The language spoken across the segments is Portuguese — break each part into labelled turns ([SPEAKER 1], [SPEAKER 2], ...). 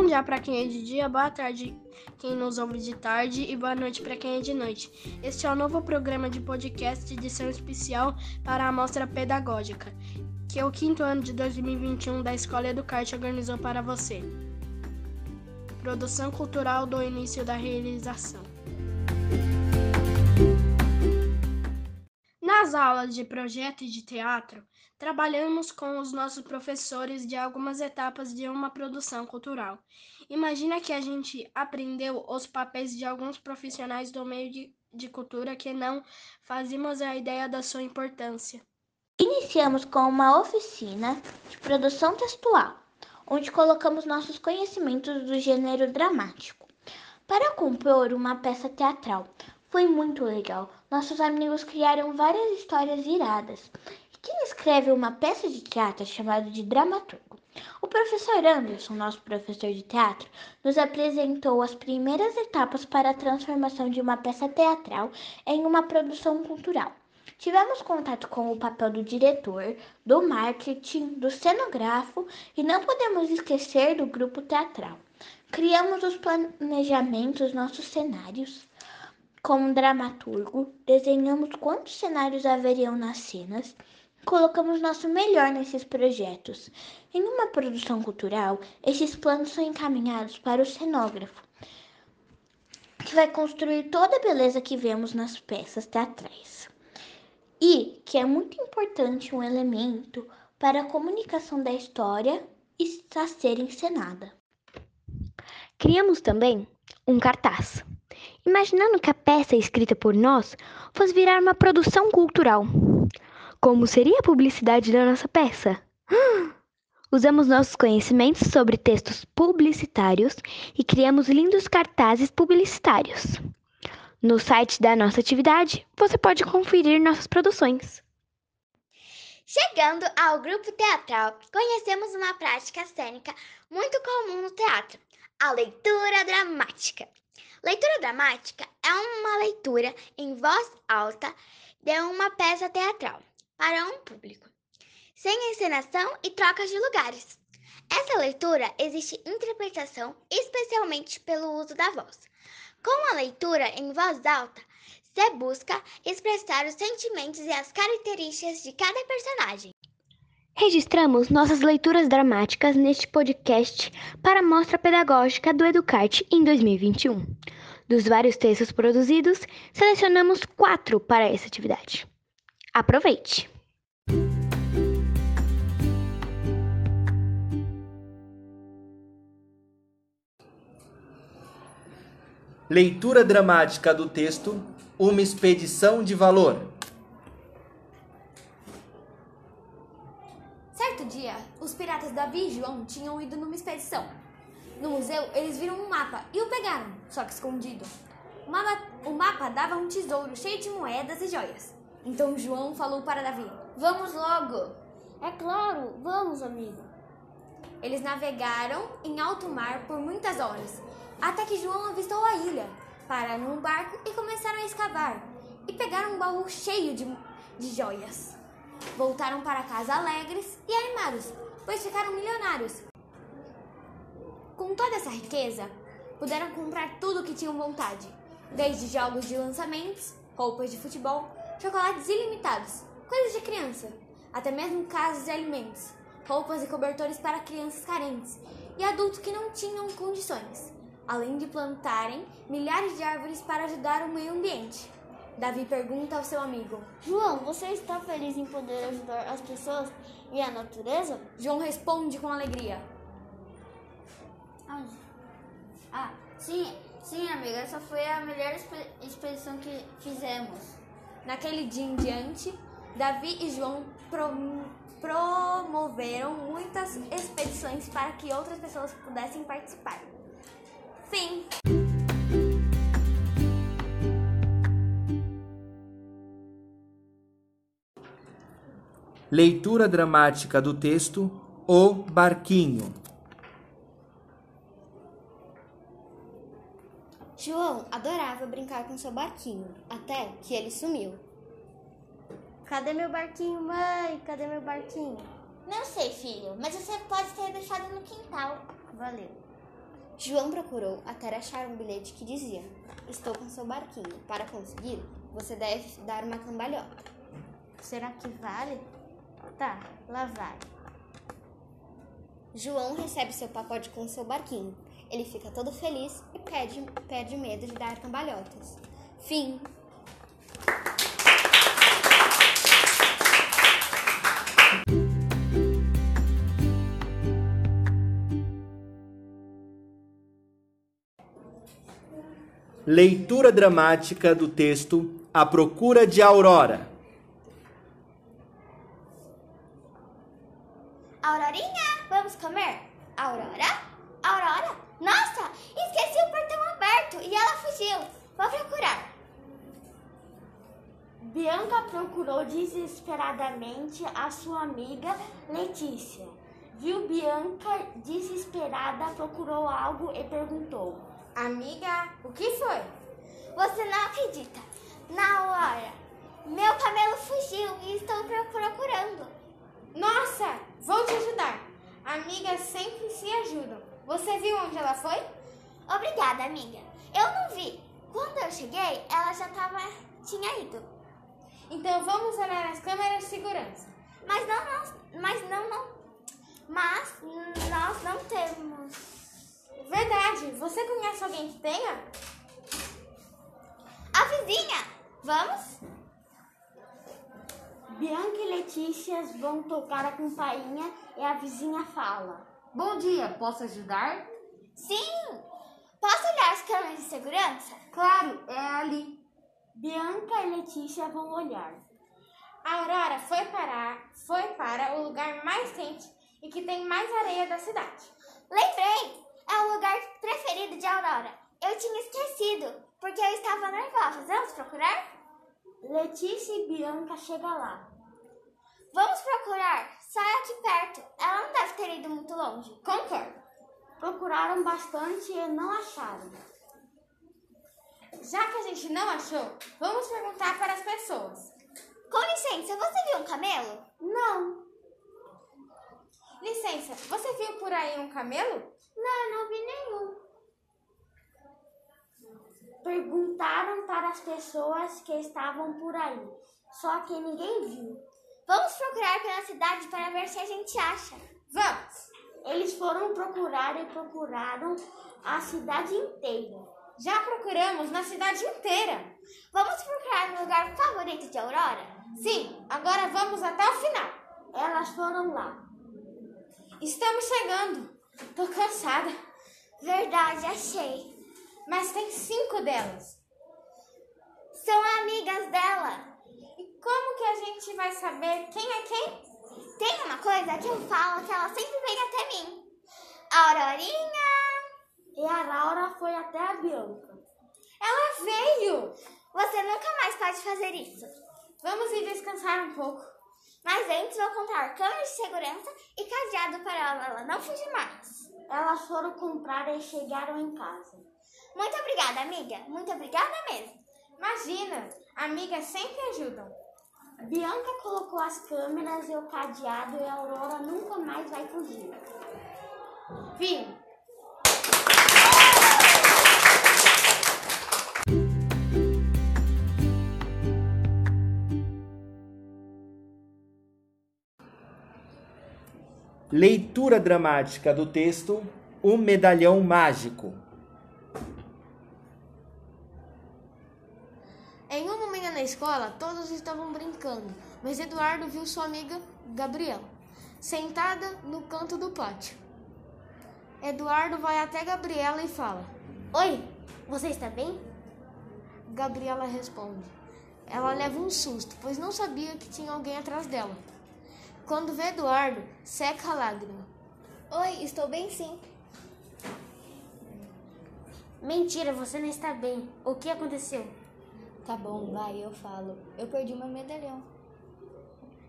[SPEAKER 1] Bom dia para quem é de dia, boa tarde quem nos ouve de tarde e boa noite para quem é de noite. Este é o novo programa de podcast de edição especial para a Amostra Pedagógica, que o quinto ano de 2021 da Escola Educarte organizou para você. Produção cultural do início da realização. Nas aulas de projeto e de teatro, trabalhamos com os nossos professores de algumas etapas de uma produção cultural. Imagina que a gente aprendeu os papéis de alguns profissionais do meio de, de cultura que não fazíamos a ideia da sua importância.
[SPEAKER 2] Iniciamos com uma oficina de produção textual, onde colocamos nossos conhecimentos do gênero dramático para compor uma peça teatral. Foi muito legal. Nossos amigos criaram várias histórias iradas. E quem escreve uma peça de teatro é chamado de dramaturgo. O professor Anderson, nosso professor de teatro, nos apresentou as primeiras etapas para a transformação de uma peça teatral em uma produção cultural. Tivemos contato com o papel do diretor, do marketing, do cenógrafo e não podemos esquecer do grupo teatral. Criamos os planejamentos, nossos cenários. Como dramaturgo, desenhamos quantos cenários haveriam nas cenas, colocamos nosso melhor nesses projetos. Em uma produção cultural, esses planos são encaminhados para o cenógrafo, que vai construir toda a beleza que vemos nas peças teatrais. E que é muito importante um elemento para a comunicação da história está ser encenada.
[SPEAKER 3] Criamos também um cartaz imaginando que a peça escrita por nós fosse virar uma produção cultural. Como seria a publicidade da nossa peça? Usamos nossos conhecimentos sobre textos publicitários e criamos lindos cartazes publicitários. No site da nossa atividade, você pode conferir nossas produções.
[SPEAKER 4] Chegando ao grupo teatral, conhecemos uma prática cênica muito comum no teatro, a leitura dramática. Leitura dramática é uma leitura em voz alta de uma peça teatral para um público, sem encenação e trocas de lugares. Essa leitura existe interpretação especialmente pelo uso da voz. Com a leitura em voz alta, se busca expressar os sentimentos e as características de cada personagem.
[SPEAKER 3] Registramos nossas leituras dramáticas neste podcast para a Mostra Pedagógica do Educarte em 2021. Dos vários textos produzidos, selecionamos quatro para essa atividade. Aproveite!
[SPEAKER 5] Leitura dramática do texto Uma expedição de valor.
[SPEAKER 6] Certo dia, os piratas Davi João tinham ido numa expedição. No museu, eles viram um mapa e o pegaram, só que escondido. O mapa, o mapa dava um tesouro cheio de moedas e joias. Então João falou para Davi: Vamos logo!
[SPEAKER 7] É claro, vamos, amigo.
[SPEAKER 6] Eles navegaram em alto mar por muitas horas, até que João avistou a ilha. Pararam um barco e começaram a escavar. E pegaram um baú cheio de, de joias. Voltaram para casa alegres e animados, pois ficaram milionários. Com toda essa riqueza, puderam comprar tudo o que tinham vontade, desde jogos de lançamentos, roupas de futebol, chocolates ilimitados, coisas de criança, até mesmo casas de alimentos, roupas e cobertores para crianças carentes e adultos que não tinham condições, além de plantarem milhares de árvores para ajudar o meio ambiente. Davi pergunta ao seu amigo:
[SPEAKER 7] João, você está feliz em poder ajudar as pessoas e a natureza?
[SPEAKER 6] João responde com alegria:
[SPEAKER 8] Ah, sim, sim, amiga, essa foi a melhor expedição que fizemos.
[SPEAKER 6] Naquele dia em diante, Davi e João pro promoveram muitas expedições para que outras pessoas pudessem participar. Fim.
[SPEAKER 5] Leitura dramática do texto O Barquinho.
[SPEAKER 9] João adorava brincar com seu barquinho, até que ele sumiu.
[SPEAKER 7] Cadê meu barquinho, mãe? Cadê meu barquinho?
[SPEAKER 4] Não sei, filho, mas você pode ter deixado no quintal.
[SPEAKER 7] Valeu.
[SPEAKER 9] João procurou até achar um bilhete que dizia: Estou com seu barquinho. Para conseguir, você deve dar uma cambalhota.
[SPEAKER 7] Será que vale? Tá, lá vai.
[SPEAKER 9] João recebe seu pacote com seu barquinho. Ele fica todo feliz e perde, perde medo de dar cambalhotas. Fim.
[SPEAKER 5] Leitura dramática do texto A Procura de Aurora.
[SPEAKER 4] Aurorinha, vamos comer? Aurora? Aurora? Nossa, esqueci o portão aberto e ela fugiu. Vou procurar.
[SPEAKER 7] Bianca procurou desesperadamente a sua amiga Letícia. Viu Bianca desesperada, procurou algo e perguntou:
[SPEAKER 1] Amiga, o que foi?
[SPEAKER 4] Você não acredita. Na hora, meu camelo fugiu e estou pro- procurando.
[SPEAKER 1] Nossa, vou te ajudar. Amigas sempre se ajudam. Você viu onde ela foi?
[SPEAKER 4] Obrigada, amiga. Eu não vi. Quando eu cheguei, ela já tava, tinha ido.
[SPEAKER 1] Então vamos olhar as câmeras de segurança.
[SPEAKER 4] Mas não, não, mas não, não. Mas nós não temos.
[SPEAKER 1] Verdade, você conhece alguém que tenha?
[SPEAKER 4] A vizinha! Vamos?
[SPEAKER 7] Bianca e Letícia vão tocar a campainha e a vizinha fala:
[SPEAKER 10] Bom dia, posso ajudar?
[SPEAKER 4] Sim! Posso olhar as câmeras de segurança?
[SPEAKER 10] Claro, é ali.
[SPEAKER 7] Bianca e Letícia vão olhar.
[SPEAKER 1] A Aurora foi para, foi para o lugar mais quente e que tem mais areia da cidade.
[SPEAKER 4] Lembrei! É o lugar preferido de Aurora. Eu tinha esquecido, porque eu estava nervosa. Vamos procurar?
[SPEAKER 7] Letícia e Bianca chegam lá.
[SPEAKER 4] Vamos procurar. Só é aqui perto. Ela não deve ter ido muito longe.
[SPEAKER 1] Concordo.
[SPEAKER 7] Procuraram bastante e não acharam.
[SPEAKER 1] Já que a gente não achou, vamos perguntar para as pessoas.
[SPEAKER 4] Com licença, você viu um camelo?
[SPEAKER 7] Não,
[SPEAKER 1] Licença, você viu por aí um camelo?
[SPEAKER 7] não, não vi nenhum. Perguntaram para as pessoas que estavam por aí, só que ninguém viu.
[SPEAKER 4] Vamos procurar pela cidade para ver se a gente acha.
[SPEAKER 1] Vamos!
[SPEAKER 7] Eles foram procurar e procuraram a cidade inteira.
[SPEAKER 1] Já procuramos na cidade inteira.
[SPEAKER 4] Vamos procurar no lugar favorito de Aurora?
[SPEAKER 1] Sim, agora vamos até o final.
[SPEAKER 7] Elas foram lá.
[SPEAKER 1] Estamos chegando. Tô cansada,
[SPEAKER 4] Verdade, achei.
[SPEAKER 1] mas tem cinco delas.
[SPEAKER 4] São amigas dela.
[SPEAKER 1] E como que a gente vai saber quem é quem?
[SPEAKER 4] Tem uma coisa que eu falo que ela sempre vem até mim. Aurorinha!
[SPEAKER 7] E a Laura foi até a Bianca.
[SPEAKER 1] Ela veio!
[SPEAKER 4] Você nunca mais pode fazer isso.
[SPEAKER 1] Vamos ir descansar um pouco.
[SPEAKER 4] Mas antes vou contar câmeras de segurança e cadeado para ela, ela não fugir mais.
[SPEAKER 7] Elas foram comprar e chegaram em casa.
[SPEAKER 4] Muito obrigada, amiga. Muito obrigada mesmo.
[SPEAKER 1] Imagina, amigas sempre ajudam.
[SPEAKER 7] Bianca colocou as câmeras e o cadeado e a Aurora nunca mais vai fugir.
[SPEAKER 1] Fim.
[SPEAKER 5] Leitura dramática do texto O Medalhão Mágico.
[SPEAKER 11] Em uma manhã na escola, todos estavam brincando, mas Eduardo viu sua amiga Gabriela sentada no canto do pátio. Eduardo vai até Gabriela e fala:
[SPEAKER 7] Oi, você está bem?
[SPEAKER 11] Gabriela responde. Ela leva um susto, pois não sabia que tinha alguém atrás dela. Quando vê Eduardo, seca a lágrima.
[SPEAKER 9] Oi, estou bem sim.
[SPEAKER 7] Mentira, você não está bem. O que aconteceu?
[SPEAKER 9] Tá bom, vai, eu falo. Eu perdi meu medalhão.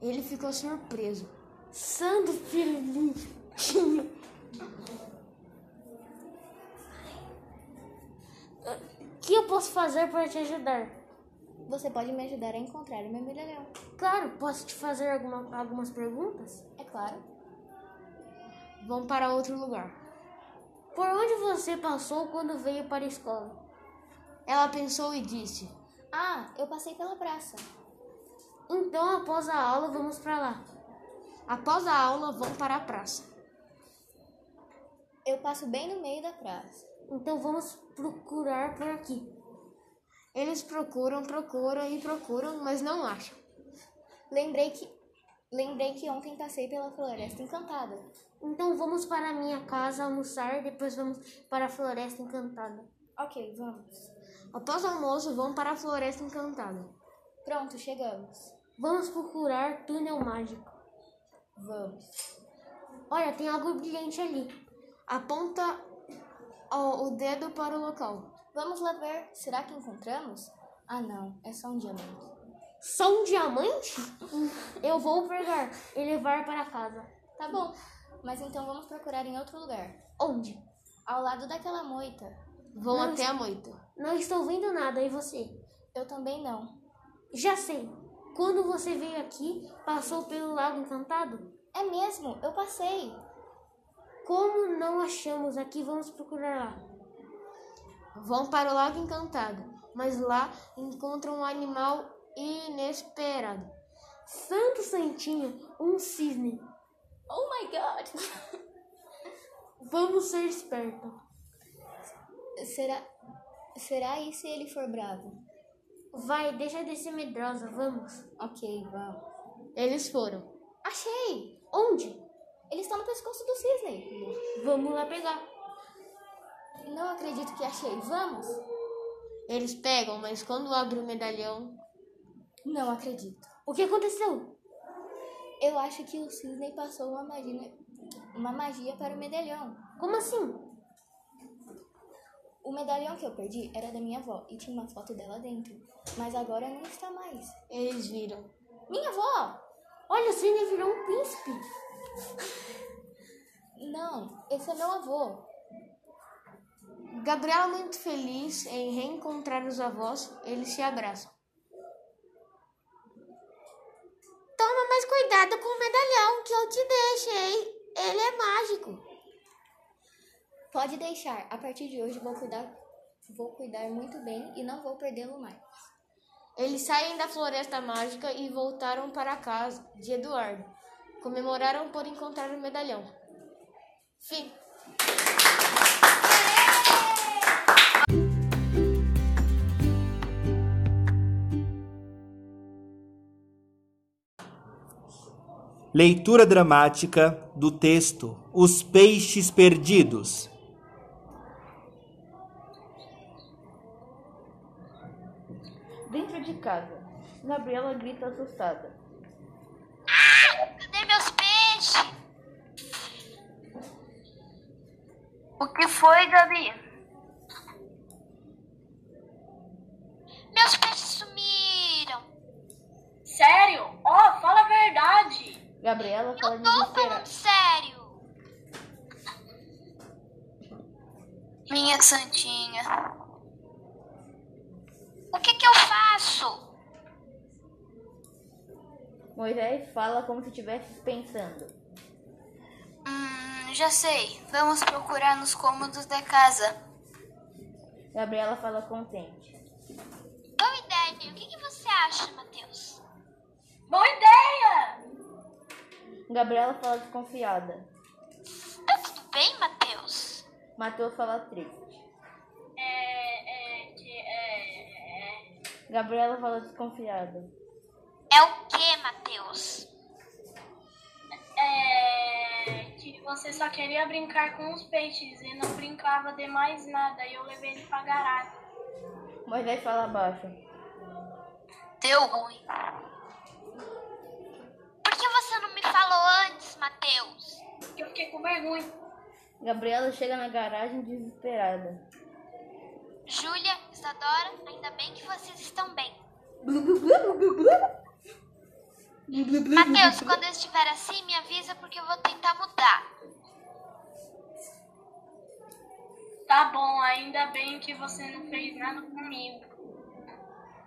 [SPEAKER 11] Ele ficou surpreso.
[SPEAKER 7] Santo filho. O que eu posso fazer para te ajudar?
[SPEAKER 9] Você pode me ajudar a encontrar o meu medalhão.
[SPEAKER 7] Claro, posso te fazer alguma, algumas perguntas?
[SPEAKER 9] É claro.
[SPEAKER 11] Vão para outro lugar. Por onde você passou quando veio para a escola? Ela pensou e disse:
[SPEAKER 12] Ah, eu passei pela praça.
[SPEAKER 11] Então, após a aula, vamos para lá. Após a aula, vão para a praça.
[SPEAKER 12] Eu passo bem no meio da praça.
[SPEAKER 11] Então, vamos procurar por aqui. Eles procuram, procuram e procuram, mas não acham.
[SPEAKER 12] Lembrei que lembrei que ontem passei pela floresta encantada.
[SPEAKER 11] Então vamos para a minha casa almoçar, depois vamos para a floresta encantada.
[SPEAKER 12] Ok, vamos.
[SPEAKER 11] Após o almoço, vão para a floresta encantada.
[SPEAKER 12] Pronto, chegamos.
[SPEAKER 11] Vamos procurar túnel mágico.
[SPEAKER 12] Vamos.
[SPEAKER 11] Olha, tem algo brilhante ali. Aponta o dedo para o local.
[SPEAKER 12] Vamos lá ver. Será que encontramos? Ah, não. É só um diamante.
[SPEAKER 11] Só um diamante? Eu vou pegar e levar para casa.
[SPEAKER 12] Tá bom. Mas então vamos procurar em outro lugar.
[SPEAKER 11] Onde?
[SPEAKER 12] Ao lado daquela moita.
[SPEAKER 11] Vão não até a moita.
[SPEAKER 13] Não estou vendo nada. E você?
[SPEAKER 12] Eu também não.
[SPEAKER 13] Já sei. Quando você veio aqui, passou pelo Lago Encantado?
[SPEAKER 12] É mesmo, eu passei.
[SPEAKER 13] Como não achamos aqui, vamos procurar lá.
[SPEAKER 11] Vão para o Lago Encantado, mas lá encontram um animal inesperado.
[SPEAKER 13] Santo Santinho, um cisne.
[SPEAKER 12] Oh my god!
[SPEAKER 11] Vamos ser espertos.
[SPEAKER 12] Será, será e se ele for bravo?
[SPEAKER 13] Vai, deixa de ser medrosa, vamos.
[SPEAKER 12] Ok, vamos.
[SPEAKER 11] Eles foram.
[SPEAKER 12] Achei!
[SPEAKER 13] Onde?
[SPEAKER 12] Ele está no pescoço do cisne.
[SPEAKER 13] Vamos lá pegar.
[SPEAKER 12] Não acredito que achei. Vamos!
[SPEAKER 11] Eles pegam, mas quando abre o medalhão.
[SPEAKER 12] Não acredito.
[SPEAKER 13] O que aconteceu?
[SPEAKER 12] Eu acho que o cisne passou uma magia, uma magia para o medalhão.
[SPEAKER 13] Como assim?
[SPEAKER 12] O medalhão que eu perdi era da minha avó e tinha uma foto dela dentro. Mas agora não está mais.
[SPEAKER 11] Eles viram.
[SPEAKER 12] Minha avó!
[SPEAKER 13] Olha, o cisne virou um príncipe.
[SPEAKER 12] Não, esse é meu avô.
[SPEAKER 11] Gabriela, muito feliz em reencontrar os avós, eles se abraçam.
[SPEAKER 13] Toma mais cuidado com o medalhão que eu te deixei. Ele é mágico.
[SPEAKER 12] Pode deixar. A partir de hoje vou cuidar, vou cuidar muito bem e não vou perdê-lo mais.
[SPEAKER 11] Eles saem da floresta mágica e voltaram para casa de Eduardo. Comemoraram por encontrar o medalhão. Fim.
[SPEAKER 5] Leitura dramática do texto Os Peixes Perdidos.
[SPEAKER 14] Dentro de casa, Gabriela grita assustada.
[SPEAKER 15] Ah, cadê meus peixes?
[SPEAKER 16] O que foi, Gabi?
[SPEAKER 15] Meus peixes sumiram.
[SPEAKER 16] Sério? Ó, oh, fala a verdade.
[SPEAKER 14] Gabriela fala
[SPEAKER 15] Eu tô falando sério.
[SPEAKER 16] Minha santinha.
[SPEAKER 15] O que que eu faço?
[SPEAKER 14] Moisés fala como se estivesse pensando.
[SPEAKER 16] Hum, já sei. Vamos procurar nos cômodos da casa.
[SPEAKER 14] Gabriela fala contente.
[SPEAKER 15] Boa ideia. O que, que você acha, Matheus?
[SPEAKER 16] Boa ideia!
[SPEAKER 14] Gabriela fala desconfiada.
[SPEAKER 15] Tá tudo bem, Matheus?
[SPEAKER 14] Matheus fala triste.
[SPEAKER 16] É, é, é, é...
[SPEAKER 14] Gabriela fala desconfiada.
[SPEAKER 15] É o que, Matheus?
[SPEAKER 16] É que você só queria brincar com os peixes e não brincava de mais nada. E eu levei ele pra garagem.
[SPEAKER 14] Moisés fala baixo.
[SPEAKER 16] Deu ruim.
[SPEAKER 15] Por que você não me falou antes, Matheus?
[SPEAKER 16] Eu fiquei com vergonha.
[SPEAKER 14] Gabriela chega na garagem desesperada.
[SPEAKER 15] Júlia, Isadora, ainda bem que vocês estão bem. Matheus, quando eu estiver assim, me avisa porque eu vou tentar mudar.
[SPEAKER 16] Tá bom, ainda bem que você não fez nada comigo.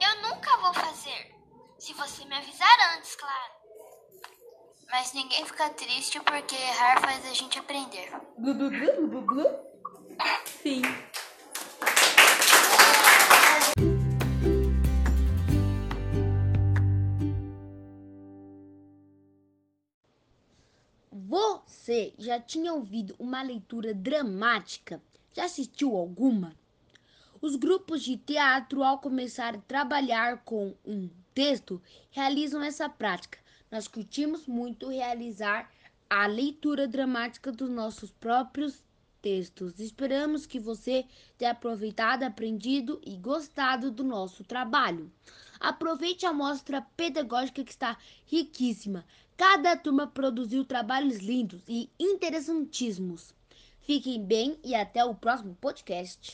[SPEAKER 15] Eu nunca vou fazer. Se você me avisar antes, claro.
[SPEAKER 16] Mas ninguém fica triste porque errar faz a gente aprender.
[SPEAKER 17] Fim.
[SPEAKER 18] Você já tinha ouvido uma leitura dramática? Já assistiu alguma? Os grupos de teatro, ao começar a trabalhar com um texto, realizam essa prática. Nós curtimos muito realizar a leitura dramática dos nossos próprios textos. Esperamos que você tenha aproveitado, aprendido e gostado do nosso trabalho. Aproveite a mostra pedagógica que está riquíssima. Cada turma produziu trabalhos lindos e interessantíssimos. Fiquem bem e até o próximo podcast.